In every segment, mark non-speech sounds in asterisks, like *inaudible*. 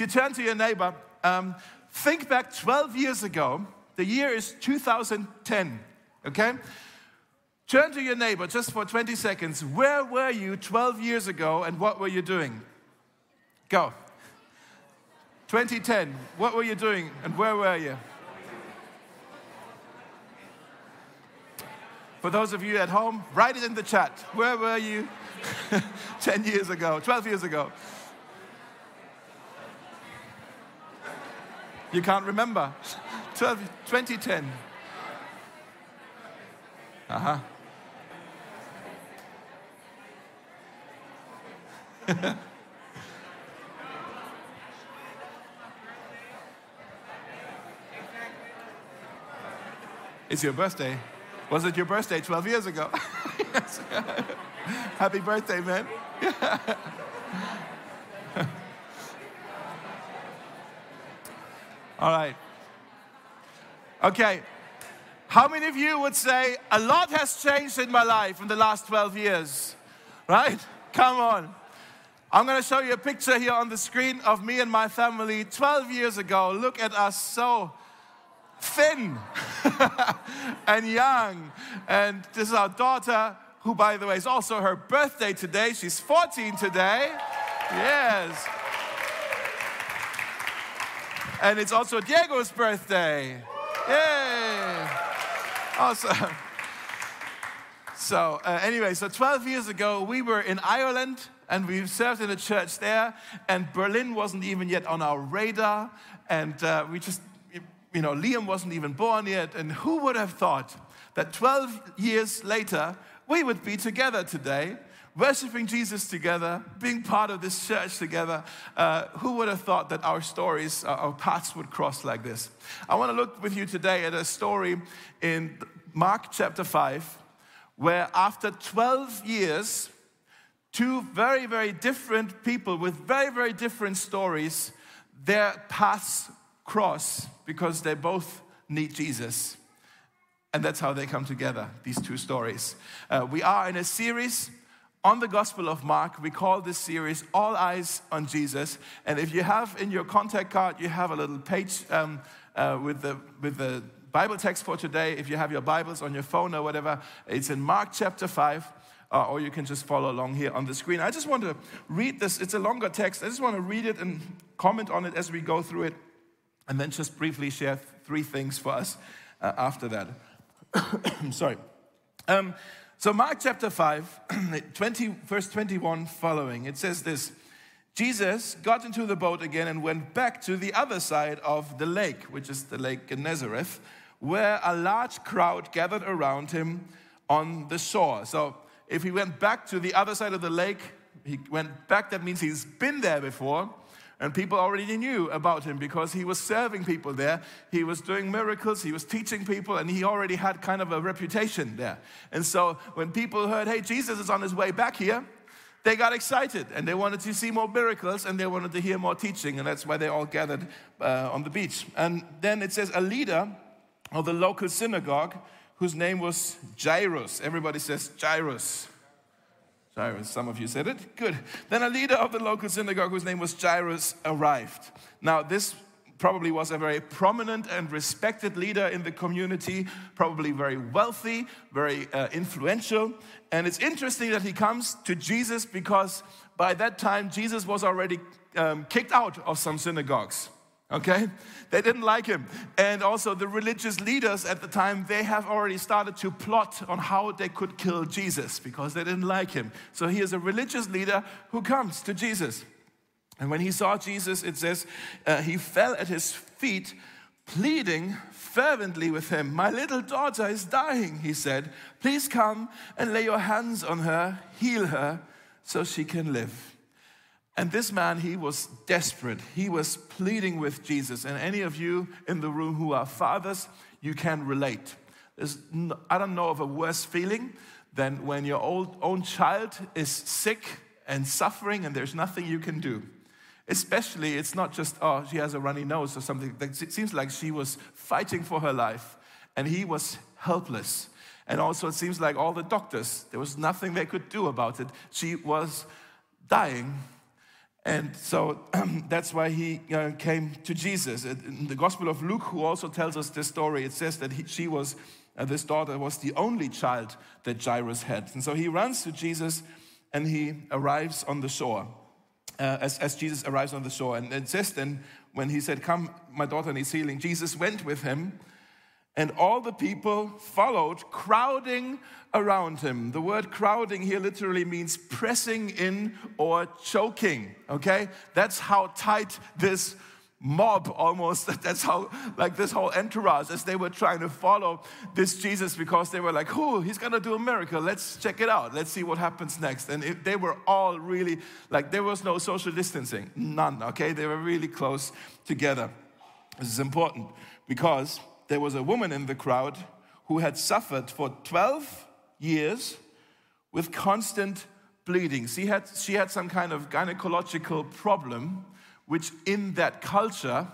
you turn to your neighbor, um, think back 12 years ago. The year is 2010, okay? Turn to your neighbor just for 20 seconds. Where were you 12 years ago and what were you doing? Go. 2010, what were you doing and where were you? For those of you at home, write it in the chat. Where were you *laughs* 10 years ago, 12 years ago? You can't remember. 12, 2010. Uh huh. *laughs* it's your birthday. Was it your birthday 12 years ago? *laughs* *laughs* Happy birthday, man. All right. Okay. How many of you would say, a lot has changed in my life in the last 12 years? Right? Come on. I'm going to show you a picture here on the screen of me and my family 12 years ago. Look at us so thin *laughs* and young. And this is our daughter, who, by the way, is also her birthday today. She's 14 today. Yes. And it's also Diego's birthday. Yay! Awesome. So, uh, anyway, so 12 years ago, we were in Ireland and we served in a church there, and Berlin wasn't even yet on our radar. And uh, we just, you know, Liam wasn't even born yet. And who would have thought that 12 years later, we would be together today worshiping Jesus together, being part of this church together. Uh, who would have thought that our stories, uh, our paths would cross like this? I want to look with you today at a story in Mark chapter 5, where after 12 years, two very, very different people with very, very different stories, their paths cross because they both need Jesus. And that's how they come together, these two stories. Uh, we are in a series on the Gospel of Mark, we call this series All Eyes on Jesus. And if you have in your contact card, you have a little page um, uh, with, the, with the Bible text for today. If you have your Bibles on your phone or whatever, it's in Mark chapter 5. Uh, or you can just follow along here on the screen. I just want to read this. It's a longer text. I just want to read it and comment on it as we go through it, and then just briefly share three things for us uh, after that. *coughs* Sorry. Um, so, Mark chapter 5, *clears throat* 20, verse 21 following, it says this Jesus got into the boat again and went back to the other side of the lake, which is the lake Gennesaret, where a large crowd gathered around him on the shore. So, if he went back to the other side of the lake, he went back, that means he's been there before. And people already knew about him because he was serving people there. He was doing miracles, he was teaching people, and he already had kind of a reputation there. And so when people heard, hey, Jesus is on his way back here, they got excited and they wanted to see more miracles and they wanted to hear more teaching. And that's why they all gathered uh, on the beach. And then it says, a leader of the local synagogue whose name was Jairus. Everybody says Jairus. Jairus, some of you said it. Good. Then a leader of the local synagogue, whose name was Jairus, arrived. Now, this probably was a very prominent and respected leader in the community, probably very wealthy, very uh, influential. And it's interesting that he comes to Jesus because by that time, Jesus was already um, kicked out of some synagogues okay? They didn't like him. And also the religious leaders at the time they have already started to plot on how they could kill jesus because they didn't like him. So he is a religious leader who comes to jesus. And when he saw jesus it says uh, he fell at his feet pleading fervently with him my little daughter is dying he said. Please come and lay your hands on her heal her so she can live and this man, he was desperate. He was pleading with Jesus. And any of you in the room who are fathers, you can relate. There's, I don't know of a worse feeling than when your old, own child is sick and suffering and there's nothing you can do. Especially, it's not just, oh, she has a runny nose or something. It seems like she was fighting for her life and he was helpless. And also, it seems like all the doctors, there was nothing they could do about it. She was dying And so *clears throat* that's why he uh, came to Jesus. In the Gospel of Luke, who also tells us this story, it says that he, she was, uh, this daughter was the only child that Jairus had. And so he runs to Jesus and he arrives on the shore. Uh, as, as Jesus arrives on the shore. And it says then, when he said, Come, my daughter needs healing, Jesus went with him and all the people followed, crowding around him. The word crowding here literally means pressing in or choking, okay? That's how tight this mob almost, *laughs* that's how, like this whole entourage, as they were trying to follow this Jesus because they were like, oh, he's gonna do a miracle. Let's check it out. Let's see what happens next. And it, they were all really, like, there was no social distancing, none, okay? They were really close together. This is important because there was a woman in the crowd who had suffered for 12 years with constant bleeding. She had, she had some kind of gynecological problem, which in that culture,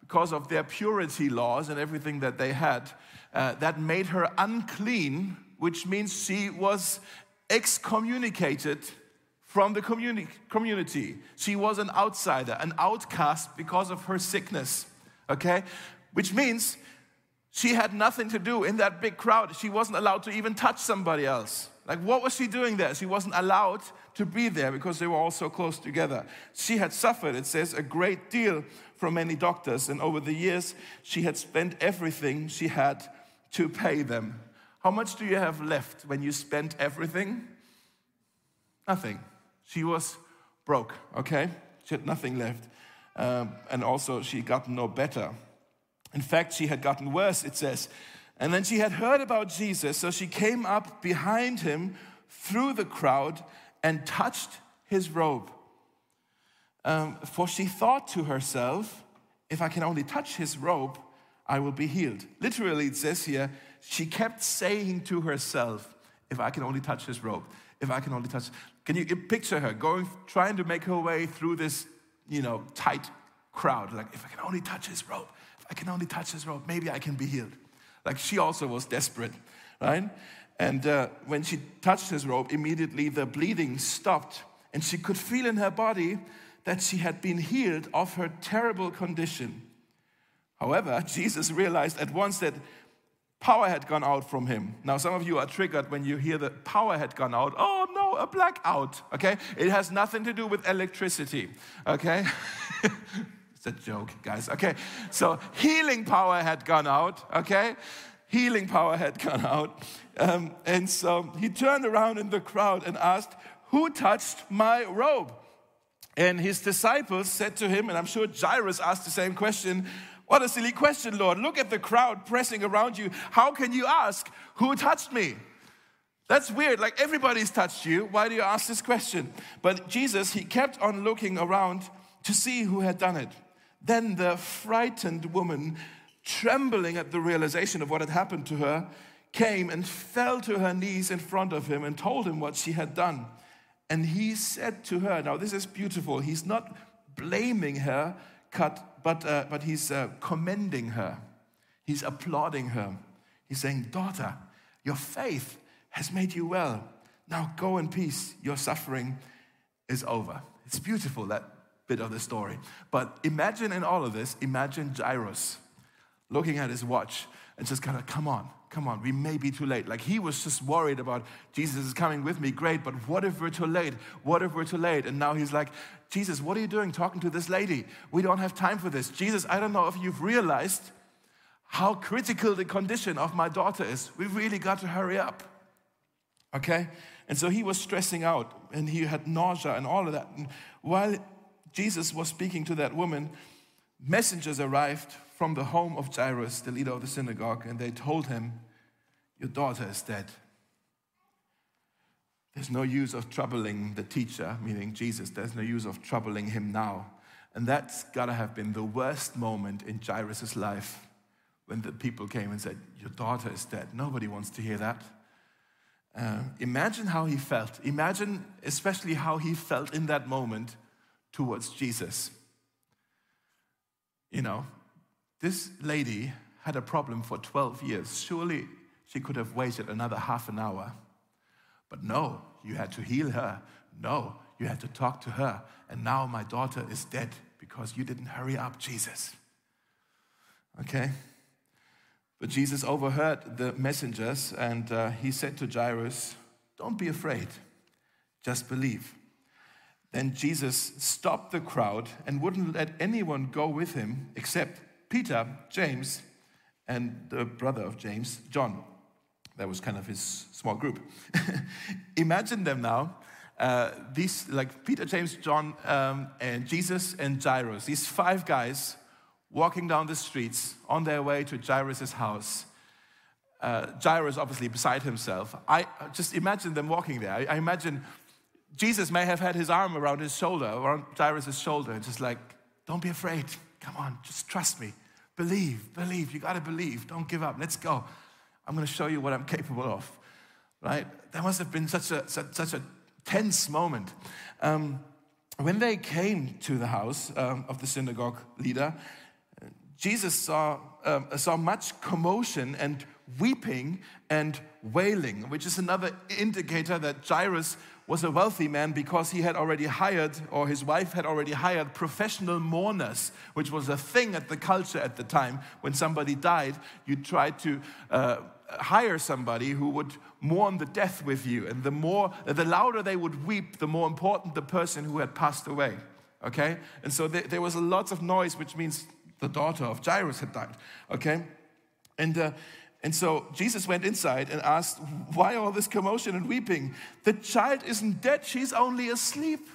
because of their purity laws and everything that they had, uh, that made her unclean, which means she was excommunicated from the communi- community. She was an outsider, an outcast because of her sickness, okay? Which means she had nothing to do in that big crowd. She wasn't allowed to even touch somebody else. Like, what was she doing there? She wasn't allowed to be there because they were all so close together. She had suffered, it says, a great deal from many doctors, and over the years, she had spent everything she had to pay them. How much do you have left when you spent everything? Nothing. She was broke, okay? She had nothing left. Um, and also, she got no better. In fact, she had gotten worse, it says. And then she had heard about Jesus, so she came up behind him through the crowd and touched his robe. Um, for she thought to herself, if I can only touch his robe, I will be healed. Literally, it says here, she kept saying to herself, if I can only touch his robe, if I can only touch. Can you picture her going, trying to make her way through this, you know, tight crowd? Like, if I can only touch his robe, I can only touch his robe. Maybe I can be healed. Like she also was desperate, right? And uh, when she touched his robe, immediately the bleeding stopped. And she could feel in her body that she had been healed of her terrible condition. However, Jesus realized at once that power had gone out from him. Now, some of you are triggered when you hear that power had gone out. Oh no, a blackout, okay? It has nothing to do with electricity, okay? *laughs* It's a joke, guys. Okay, so healing power had gone out, okay? Healing power had gone out. Um, and so he turned around in the crowd and asked, Who touched my robe? And his disciples said to him, and I'm sure Jairus asked the same question What a silly question, Lord. Look at the crowd pressing around you. How can you ask, Who touched me? That's weird. Like everybody's touched you. Why do you ask this question? But Jesus, he kept on looking around to see who had done it. Then the frightened woman, trembling at the realization of what had happened to her, came and fell to her knees in front of him and told him what she had done. And he said to her, Now, this is beautiful. He's not blaming her, but, uh, but he's uh, commending her. He's applauding her. He's saying, Daughter, your faith has made you well. Now go in peace. Your suffering is over. It's beautiful that bit of the story. But imagine in all of this, imagine Jairus looking at his watch and just kind of, come on, come on, we may be too late. Like he was just worried about Jesus is coming with me, great, but what if we're too late? What if we're too late? And now he's like, Jesus, what are you doing talking to this lady? We don't have time for this. Jesus, I don't know if you've realized how critical the condition of my daughter is. We really got to hurry up. Okay? And so he was stressing out and he had nausea and all of that. And while Jesus was speaking to that woman, messengers arrived from the home of Jairus, the leader of the synagogue, and they told him, Your daughter is dead. There's no use of troubling the teacher, meaning Jesus. There's no use of troubling him now. And that's got to have been the worst moment in Jairus' life when the people came and said, Your daughter is dead. Nobody wants to hear that. Uh, imagine how he felt. Imagine, especially, how he felt in that moment towards Jesus. You know, this lady had a problem for 12 years. Surely she could have waited another half an hour. But no, you had to heal her. No, you had to talk to her. And now my daughter is dead because you didn't hurry up, Jesus. Okay? But Jesus overheard the messengers and uh, he said to Jairus, Don't be afraid, just believe. Then Jesus stopped the crowd and wouldn't let anyone go with him except Peter, James, and the brother of James, John. That was kind of his small group. *laughs* Imagine them now. Uh, these, like Peter, James, John, um, and Jesus and Jairus, these five guys walking down the streets on their way to Jairus' house. Uh, Jairus, obviously, beside himself. I just imagine them walking there. I, I, imagine Jesus may have had his arm around his shoulder, around Jairus' shoulder, and just like, don't be afraid. Come on, just trust me. Believe, believe. You got to believe. Don't give up. Let's go. I'm going to show you what I'm capable of. Right? That must have been such a, such, such a tense moment. Um, when they came to the house um, of the synagogue leader, Jesus saw, um, saw much commotion and weeping and wailing, which is another indicator that Jairus was a wealthy man because he had already hired, or his wife had already hired, professional mourners, which was a thing at the culture at the time. When somebody died, you tried to uh, hire somebody who would mourn the death with you. And the more, the louder they would weep, the more important the person who had passed away. Okay? And so there, there was a lots of noise, which means the daughter of Jairus had died. Okay? And, uh, and so Jesus went inside and asked, Why all this commotion and weeping? The child isn't dead, she's only asleep.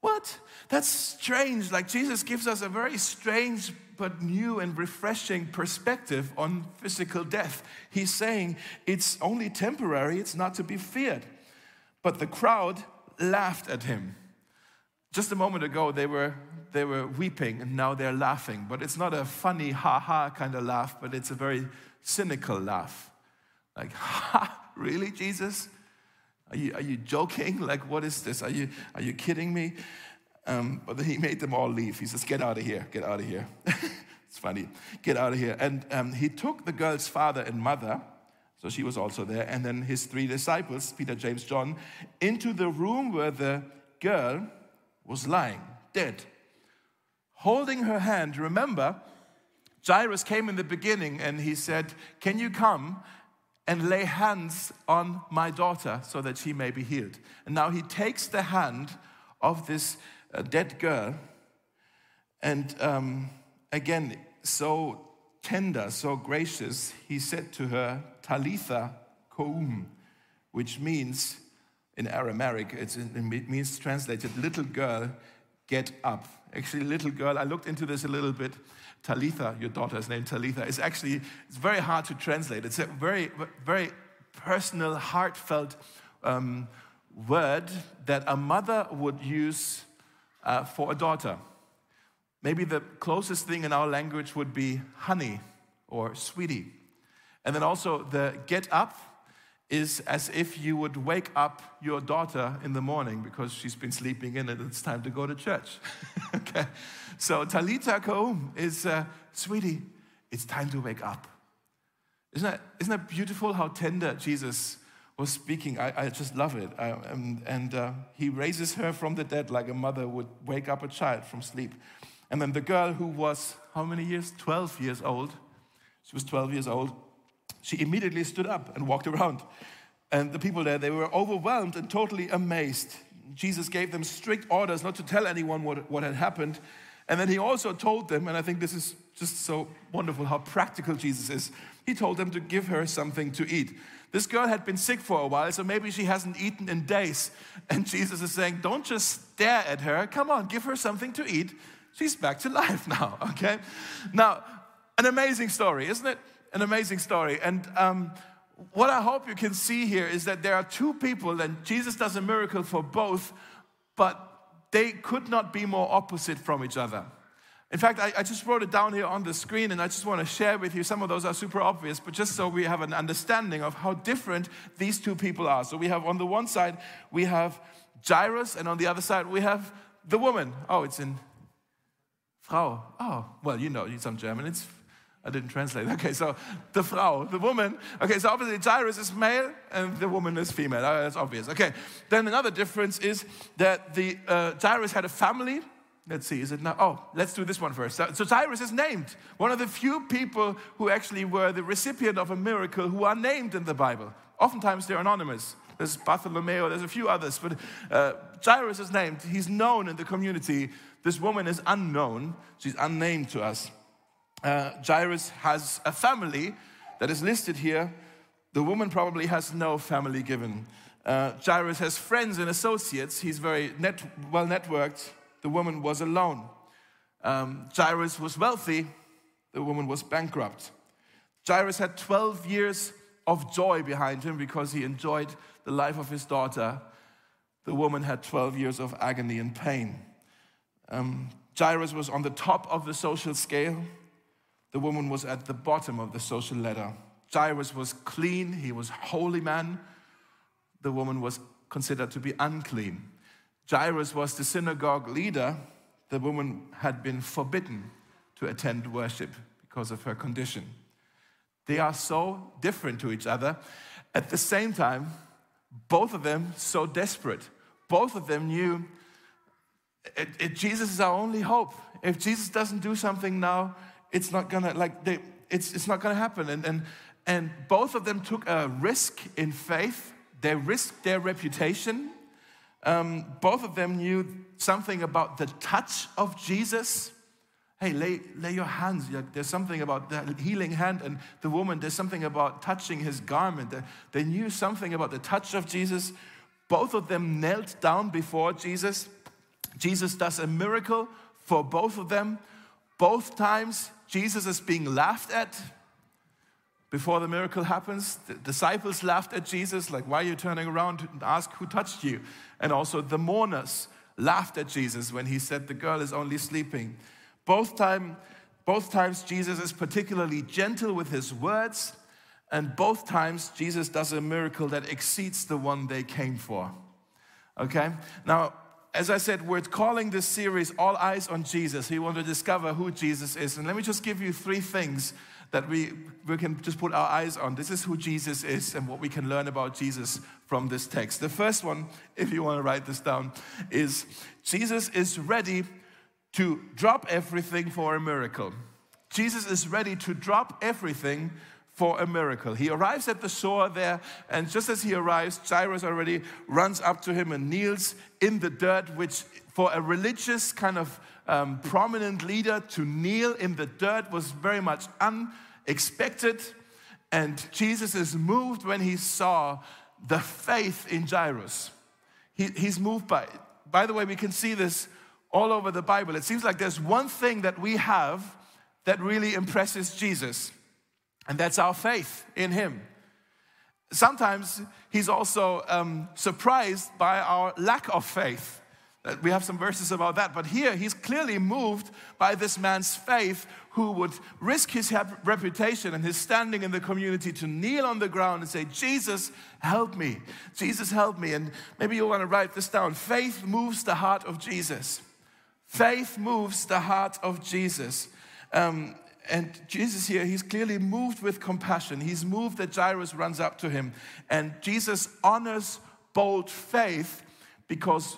What? That's strange. Like Jesus gives us a very strange but new and refreshing perspective on physical death. He's saying it's only temporary, it's not to be feared. But the crowd laughed at him. Just a moment ago, they were they were weeping and now they're laughing. But it's not a funny, ha ha kind of laugh, but it's a very cynical laugh. Like, ha, really, Jesus? Are you, are you joking? *laughs* Like, what is this? Are you, are you kidding me? Um, but then he made them all leave. He says, Get out of here, get out of here. *laughs* it's funny, get out of here. And um, he took the girl's father and mother, so she was also there, and then his three disciples, Peter, James, John, into the room where the girl was lying, dead holding her hand. Remember, Jairus came in the beginning and he said, Can you come and lay hands on my daughter so that she may be healed? And now he takes the hand of this uh, dead girl and um, again, so tender, so gracious, he said to her, Talitha koum, which means in Aramaic, it means translated, little girl, get up. Actually, little girl, I looked into this a little bit. Talitha, your daughter's name Talitha, is actually, it's very hard to translate. It's a very, very personal, heartfelt um, word that a mother would use uh, for a daughter. Maybe the closest thing in our language would be honey or sweetie. And then also the get up is as if you would wake up your daughter in the morning because she's been sleeping in and it's time to go to church. *laughs* okay? So Talitha Koum is, uh, sweetie, it's time to wake up. Isn't that, isn't that beautiful how tender Jesus was speaking? I, I just love it. I, and, and uh, he raises her from the dead like a mother would wake up a child from sleep. And then the girl who was, how many years? 12 years old. She was 12 years old she immediately stood up and walked around. And the people there, they were overwhelmed and totally amazed. Jesus gave them strict orders not to tell anyone what, what had happened. And then he also told them, and I think this is just so wonderful how practical Jesus is, he told them to give her something to eat. This girl had been sick for a while, so maybe she hasn't eaten in days. And Jesus is saying, Don't just stare at her. Come on, give her something to eat. She's back to life *laughs* now, okay? Now, an amazing story, isn't it? An amazing story. And um, what I hope you can see here is that there are two people, and Jesus does a miracle for both, but they could not be more opposite from each other. In fact, I, I, just wrote it down here on the screen, and I just want to share with you. Some of those are super obvious, but just so we have an understanding of how different these two people are. So we have on the one side, we have Jairus, and on the other side, we have the woman. Oh, it's in Frau. Oh, well, you know, some German. It's I didn't translate. *laughs* Okay, so the Frau, the woman. Okay, so obviously Jairus is male and the woman is female. Uh, that's obvious. Okay, then another difference is that the uh, Jairus had a family. Let's see, is it now? Oh, let's do this one first. So, so Jairus is named. One of the few people who actually were the recipient of a miracle who are named in the Bible. Oftentimes they're anonymous. There's Bartholomew, there's a few others, but uh, Jairus is named. He's known in the community. This woman is unknown. She's unnamed to us uh, Jairus has a family that is listed here. The woman probably has no family given. Uh, Jairus has friends and associates. He's very net, well networked. The woman was alone. Um, Jairus was wealthy. The woman was bankrupt. Jairus had 12 years of joy behind him because he enjoyed the life of his daughter. The woman had 12 years of agony and pain. Um, Jairus was on the top of the social scale. The woman was at the bottom of the social ladder. Jairus was clean, he was holy man. The woman was considered to be unclean. Jairus was the synagogue leader. The woman had been forbidden to attend worship because of her condition. They are so different to each other. At the same time, both of them so desperate. Both of them knew it, it, Jesus is our only hope. If Jesus doesn't do something now, it's not gonna like they, it's it's not gonna happen. And and and both of them took a risk in faith. They risked their reputation. Um, both of them knew something about the touch of Jesus. Hey, lay, lay your hands. There's something about the healing hand, and the woman, there's something about touching his garment. They knew something about the touch of Jesus. Both of them knelt down before Jesus. Jesus does a miracle for both of them. Both times, Jesus is being laughed at before the miracle happens. The disciples laughed at Jesus, like, Why are you turning around and ask who touched you? And also the mourners laughed at Jesus when he said, The girl is only sleeping. Both, time, both times, Jesus is particularly gentle with his words, and both times, Jesus does a miracle that exceeds the one they came for. Okay? Now, as I said, we're calling this series All Eyes on Jesus. We want to discover who Jesus is. And let me just give you three things that we, we can just put our eyes on. This is who Jesus is and what we can learn about Jesus from this text. The first one, if you want to write this down, is Jesus is ready to drop everything for a miracle. Jesus is ready to drop everything for a miracle. He arrives at the shore there, and just as he arrives, Jairus already runs up to him and kneels in the dirt, which for a religious kind of um, prominent leader to kneel in the dirt was very much unexpected. And Jesus is moved when he saw the faith in Jairus. He, he's moved by it. By the way, we can see this all over the Bible. It seems like there's one thing that we have that really impresses Jesus and that's our faith in Him. Sometimes He's also um, surprised by our lack of faith. Uh, we have some verses about that, but here He's clearly moved by this man's faith who would risk his reputation and his standing in the community to kneel on the ground and say, Jesus, help me. Jesus, help me. And maybe you want to write this down. Faith moves the heart of Jesus. Faith moves the heart of Jesus. Um, and Jesus here, he's clearly moved with compassion. He's moved that Jairus runs up to him. And Jesus honors bold faith because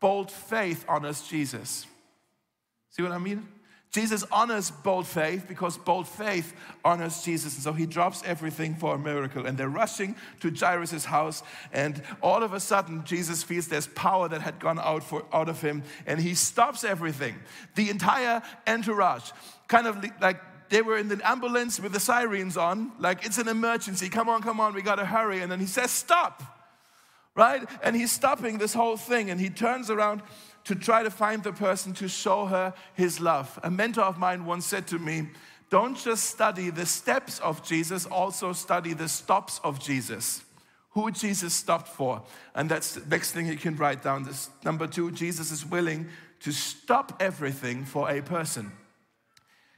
bold faith honors Jesus. See what I mean? Jesus honors bold faith because bold faith honors Jesus. And so he drops everything for a miracle. And they're rushing to Jairus' house. And all of a sudden, Jesus feels there's power that had gone out, for, out of him. And he stops everything. The entire entourage, kind of like they were in the ambulance with the sirens on, like it's an emergency. Come on, come on, we gotta hurry. And then he says, Stop, right? And he's stopping this whole thing. And he turns around to try to find the person to show her his love. A mentor of mine once said to me, Don't just study the steps of Jesus, also study the stops of Jesus. Who Jesus stopped for. And that's the next thing you can write down. This number two, Jesus is willing to stop everything for a person.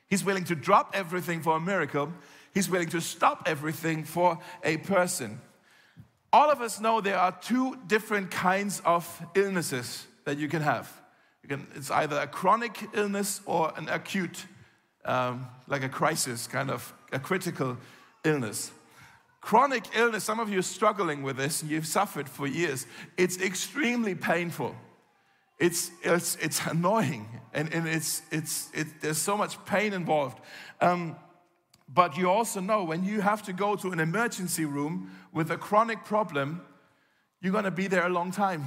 He's willing to drop everything for a miracle. He's willing to stop everything for a person. All of us know there are two different kinds of illnesses that you can have. You can, it's either a chronic illness or an acute um, like a crisis, kind of a critical illness. Chronic illness, some of you are struggling with this and you've suffered for years. It's extremely painful. It's, it's, it's annoying and, and it's, it's, it, there's so much pain involved. Um, but you also know when you have to go to an emergency room with a chronic problem, you're gonna be there a long time.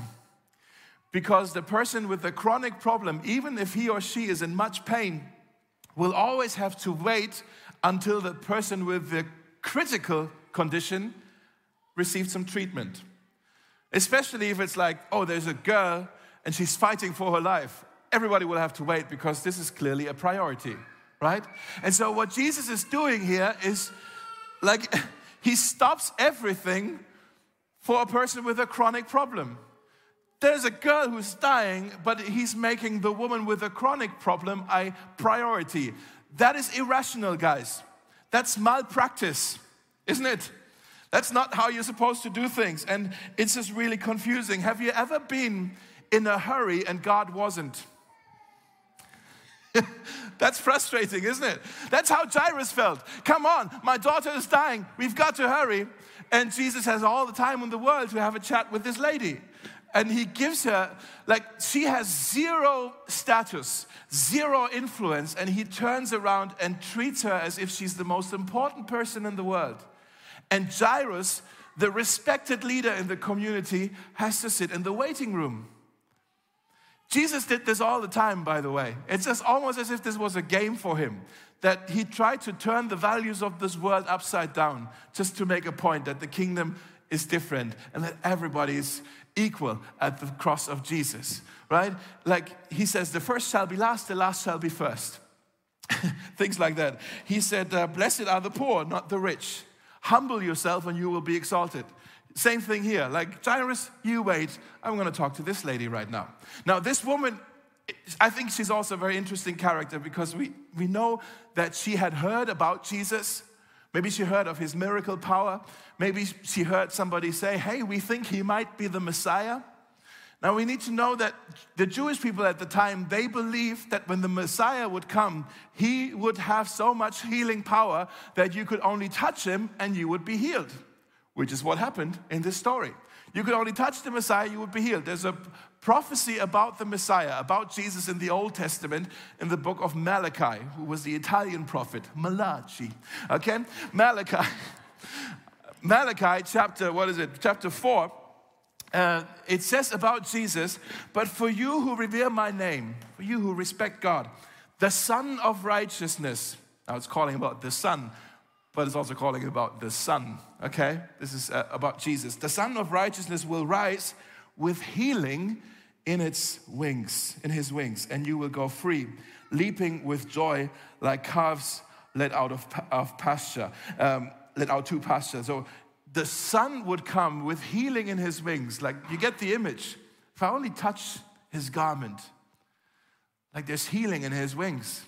Because the person with the chronic problem, even if he or she is in much pain, will always have to wait until the person with the critical condition receives some treatment. Especially if it's like, oh, there's a girl and she's fighting for her life. Everybody will have to wait because this is clearly a priority, right? And so, what Jesus is doing here is like, *laughs* he stops everything for a person with a chronic problem. There's a girl who's dying, but he's making the woman with a chronic problem a priority. That is irrational, guys. That's malpractice, isn't it? That's not how you're supposed to do things. And it's just really confusing. Have you ever been in a hurry and God wasn't? *laughs* That's frustrating, isn't it? That's how Jairus felt. Come on, my daughter is dying. We've got to hurry. And Jesus has all the time in the world to have a chat with this lady. And he gives her, like, she has zero status, zero influence, and he turns around and treats her as if she's the most important person in the world. And Jairus, the respected leader in the community, has to sit in the waiting room. Jesus did this all the time, by the way. It's just almost as if this was a game for him, that he tried to turn the values of this world upside down just to make a point that the kingdom is different and that everybody is equal at the cross of Jesus, right? Like he says, the first shall be last, the last shall be first. *laughs* Things like that. He said, uh, Blessed are the poor, not the rich. Humble yourself and you will be exalted. Same thing here. Like, Jairus, you wait. I'm going to talk to this lady right now. Now, this woman, I think she's also a very interesting character because we, we know that she had heard about Jesus. Maybe she heard of his miracle power. Maybe she heard somebody say, Hey, we think he might be the Messiah. Now we need to know that the Jewish people at the time, they believed that when the Messiah would come, he would have so much healing power that you could only touch him and you would be healed which is what happened in this story. You could only touch the Messiah, you would be healed. There's a prophecy about the Messiah, about Jesus in the Old Testament, in the book of Malachi, who was the Italian prophet, Malachi. Okay? Malachi. *laughs* Malachi, chapter, what is it? Chapter 4. Uh, it says about Jesus, but for you who revere my name, for you who respect God, the Sun of Righteousness, now it's calling about the Sun but it's also calling about the Son, okay? This is uh, about Jesus. The Sun of Righteousness will rise with healing in its wings, in his wings, and you will go free, leaping with joy like calves let out of, of pasture, um, let out to pasture. So the Sun would come with healing in his wings. Like you get the image. If I only touch his garment, like there's healing in his wings.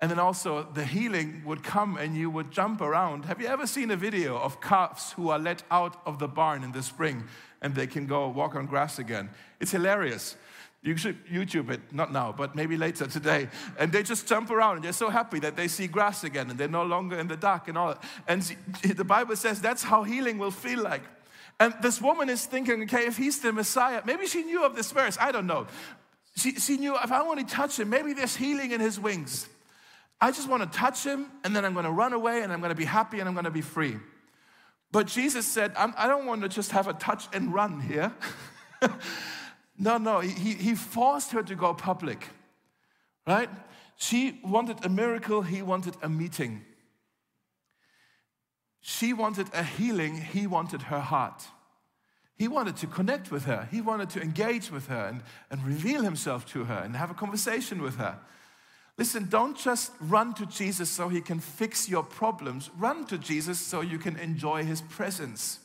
And then also the healing would come and you would jump around. Have you ever seen a video of calves who are let out of the barn in the spring and they can go walk on grass again? It's hilarious. You should YouTube it, not now, but maybe later today. And they just jump around and they're so happy that they see grass again and they're no longer in the dark and all that. And *laughs* the Bible says that's how healing will feel like. And this woman is thinking, okay, if he's the Messiah, maybe she knew of this verse, I don't know. She, she knew if I want to touch him, maybe there's healing in his wings. I just want to touch him and then I'm going to run away and I'm going to be happy and I'm going to be free. But Jesus said, I do not want to just have a touch and run here. *laughs* no, no, he, he forced her to go public, right? She wanted a miracle, he wanted a meeting. She wanted a healing, he wanted her heart. He wanted to connect with her, he wanted to engage with her and, and reveal himself to her and have a conversation with her. Listen, don't just run to Jesus so he can fix your problems. Run to Jesus so you can enjoy his presence.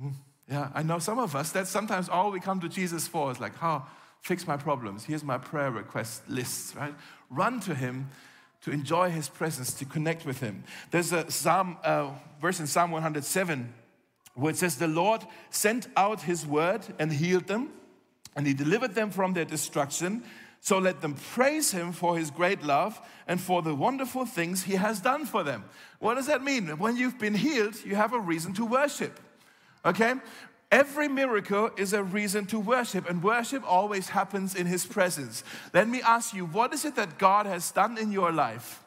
Hmm, yeah, I know some of us, that's sometimes all we come to Jesus for is like, how oh, fix my problems. Here's my prayer request lists, right? Run to him to enjoy his presence, to connect with him. There's a Psalm, uh, verse in Psalm 107 where it says, The Lord sent out his word and healed them, and he delivered them from their destruction. So let them praise him for his great love and for the wonderful things he has done for them. What does that mean? When you've been healed, you have a reason to worship. Okay? Every miracle is a reason to worship, and worship always happens in His presence. Let me ask you, what is it that God has done in your life?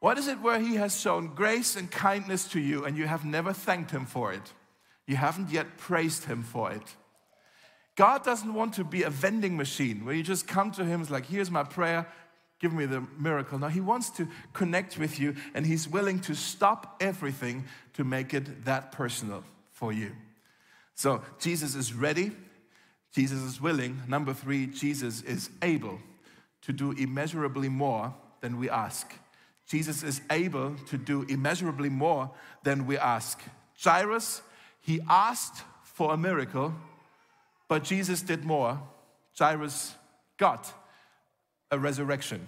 What is it where He has shown grace and kindness to you, and you have never thanked Him for it? You haven't yet praised Him for it. God doesn't want to be a vending machine where you just come to Him, it's like, here's my prayer, give me the miracle. Now He wants to connect with you, and He's willing to stop everything to make it that personal for you. So Jesus is ready, Jesus is willing. Number three, Jesus is able to do immeasurably more than we ask. Jesus is able to do immeasurably more than we ask. Jairus, he asked for a miracle, but Jesus did more. Jairus got a resurrection,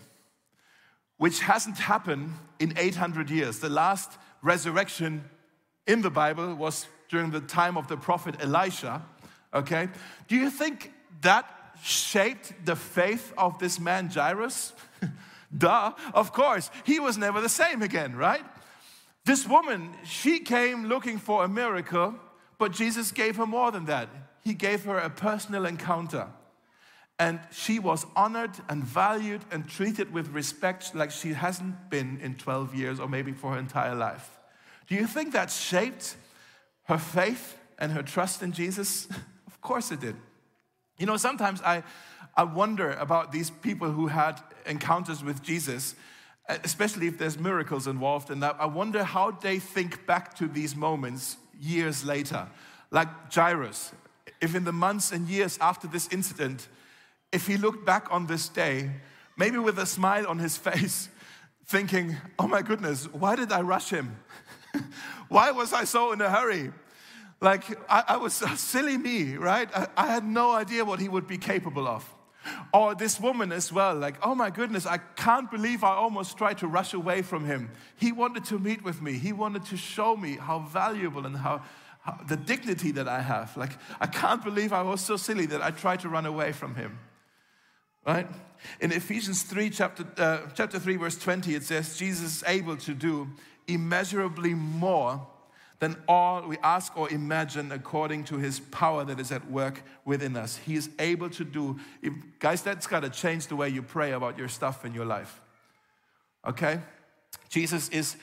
which hasn't happened in 800 years. The last resurrection in the Bible was during the time of the prophet Elisha. Okay? Do you think that shaped the faith of this man Jairus? *laughs* Duh, of course. He was never the same again, right? This woman, she came looking for a miracle, but Jesus gave her more than that. He gave her a personal encounter. And she was honored and valued and treated with respect like she hasn't been in 12 years or maybe for her entire life. Do you think that shaped her faith and her trust in Jesus? *laughs* of course it did. You know, sometimes I, I wonder about these people who had encounters with Jesus, especially if there's miracles involved, and I wonder how they think back to these moments years later. Like Jairus, if in the months and years after this incident, if he looked back on this day, maybe with a smile on his *laughs* face, thinking, oh my goodness, why did I rush him? *laughs* Why was I so in a hurry? Like, I, I was silly me, right? I, I had no idea what he would be capable of. Or this woman as well, like, oh my goodness, I can't believe I almost tried to rush away from him. He wanted to meet with me, he wanted to show me how valuable and how, the dignity that I have. Like, I can't believe I was so silly that I tried to run away from him. Right? In Ephesians 3, chapter, uh, chapter 3, verse 20, it says, Jesus is able to do immeasurably more than all we ask or imagine according to his power that is at work within us. He is able to do, if, guys, that's got to change the way you pray about your stuff in your life. Okay? Jesus is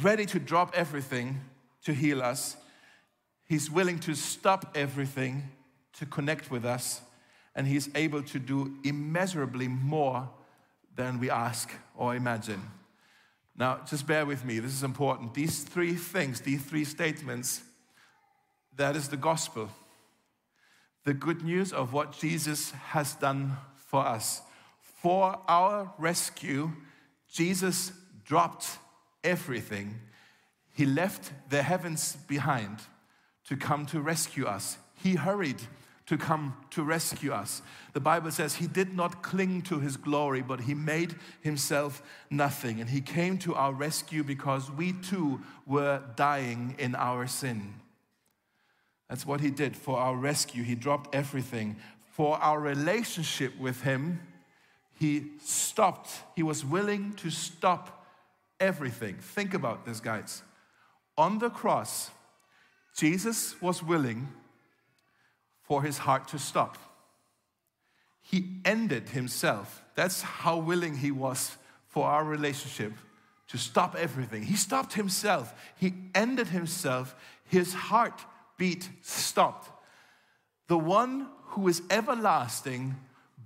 ready to drop everything to heal us. He's willing to stop everything to connect with us. And he's able to do immeasurably more than we ask or imagine. Now, just bear with me, this is important. These three things, these three statements, that is the gospel. The good news of what Jesus has done for us. For our rescue, Jesus dropped everything. He left the heavens behind to come to rescue us. He hurried to come to rescue us. The Bible says he did not cling to his glory, but he made himself nothing. And he came to our rescue because we too were dying in our sin. That's what he did for our rescue. He dropped everything. For our relationship with him, he stopped. He was willing to stop everything. Think about this, guys. On the cross, Jesus was willing for his heart to stop. He ended himself. That's how willing he was for our relationship to stop everything. He stopped himself. He ended himself. His heartbeat stopped. The one who is everlasting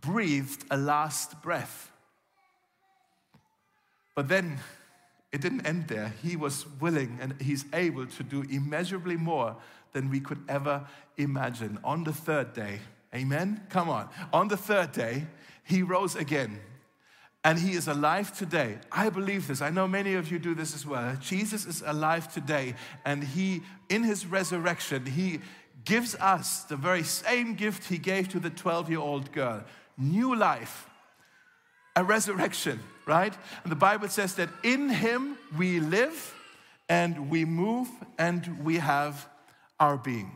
breathed a last breath. But then it didn't end there. He was willing and he's able to do immeasurably more than we could ever imagine. On the third day, amen? Come on. On the third day, he rose again. And he is alive today. I believe this. I know many of you do this as well. Jesus is alive today. And he, in his resurrection, he gives us the very same gift he gave to the 12 year old girl new life, a resurrection, right? And the Bible says that in him we live and we move and we have our being.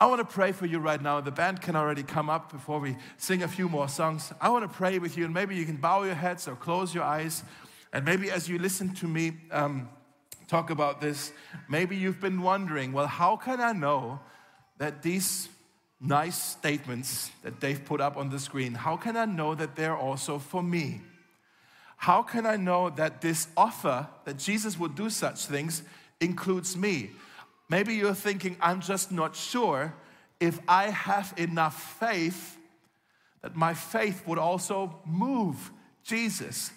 I want to pray for you right now. The band can already come up before we sing a few more songs. I want to pray with you, and maybe you can bow your heads or close your eyes. And maybe as you listen to me um, talk about this, maybe you've been wondering, well, how can I know that these nice statements that they've put up on the screen, how can I know that they're also for me? How can I know that this offer that Jesus would do such things includes me? Maybe you're thinking, I'm just not sure if I have enough faith that my faith would also move Jesus.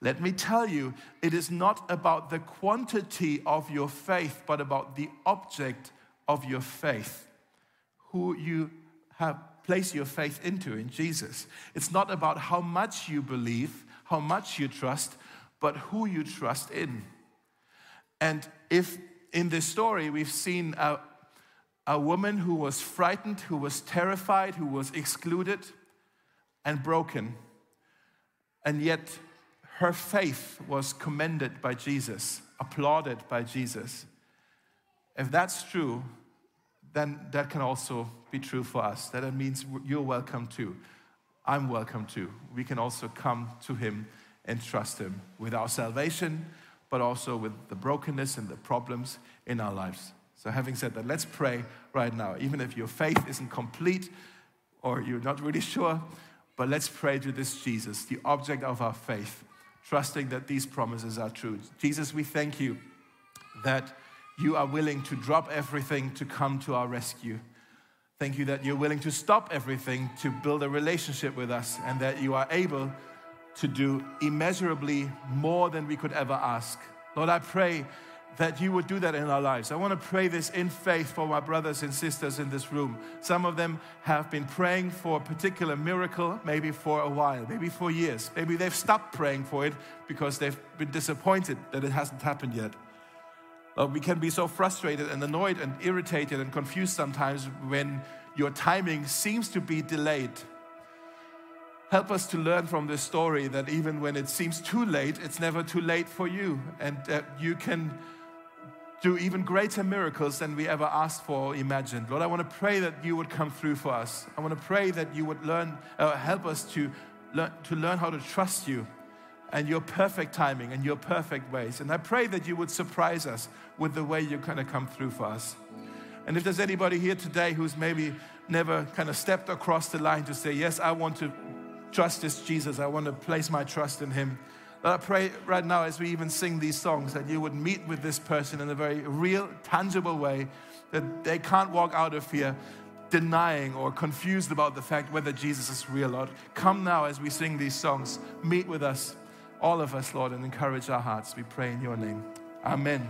Let me tell you, it is not about the quantity of your faith, but about the object of your faith, who you have placed your faith into in Jesus. It's not about how much you believe, how much you trust, but who you trust in. And if in this story we've seen a, a woman who was frightened, who was terrified, who was excluded and broken, and yet her faith was commended by Jesus, applauded by Jesus. If that's true, then that can also be true for us. That it means you're welcome too. I'm welcome too. We can also come to Him and trust Him with our salvation, but also with the brokenness and the problems in our lives. So, having said that, let's pray right now. Even if your faith isn't complete or you're not really sure, but let's pray to this Jesus, the object of our faith trusting that these promises are true. Jesus, we thank you that you are willing to drop everything to come to our rescue. Thank you that you're willing to stop everything to build a relationship with us and that you are able to do immeasurably more than we could ever ask. Lord, I pray that you would do that in our lives. I want to pray this in faith for my brothers and sisters in this room. Some of them have been praying for a particular miracle, maybe for a while, maybe for years. Maybe they've stopped praying for it because they've been disappointed that it hasn't happened yet. Lord, we can be so frustrated and annoyed and irritated and confused sometimes when your timing seems to be delayed. Help us to learn from this story that even when it seems too late, it's never too late for you, and that you can do even greater miracles than we ever asked for or imagined. Lord, I want to pray that you would come through for us. I want to pray that you would learn, uh, help us to learn, to learn how to trust you and your perfect timing and your perfect ways. And I pray that you would surprise us with the way you're going to come through for us. And if there's anybody here today who's maybe never kind of stepped across the line to say, Yes, I want to trust this Jesus, I want to place my trust in him. But I pray right now as we even sing these songs that you would meet with this person in a very real, tangible way, that they can't walk out of here denying or confused about the fact whether Jesus is real, or not. Come now as we sing these songs, meet with us, all of us, Lord, and encourage our hearts. We pray in your name. Amen.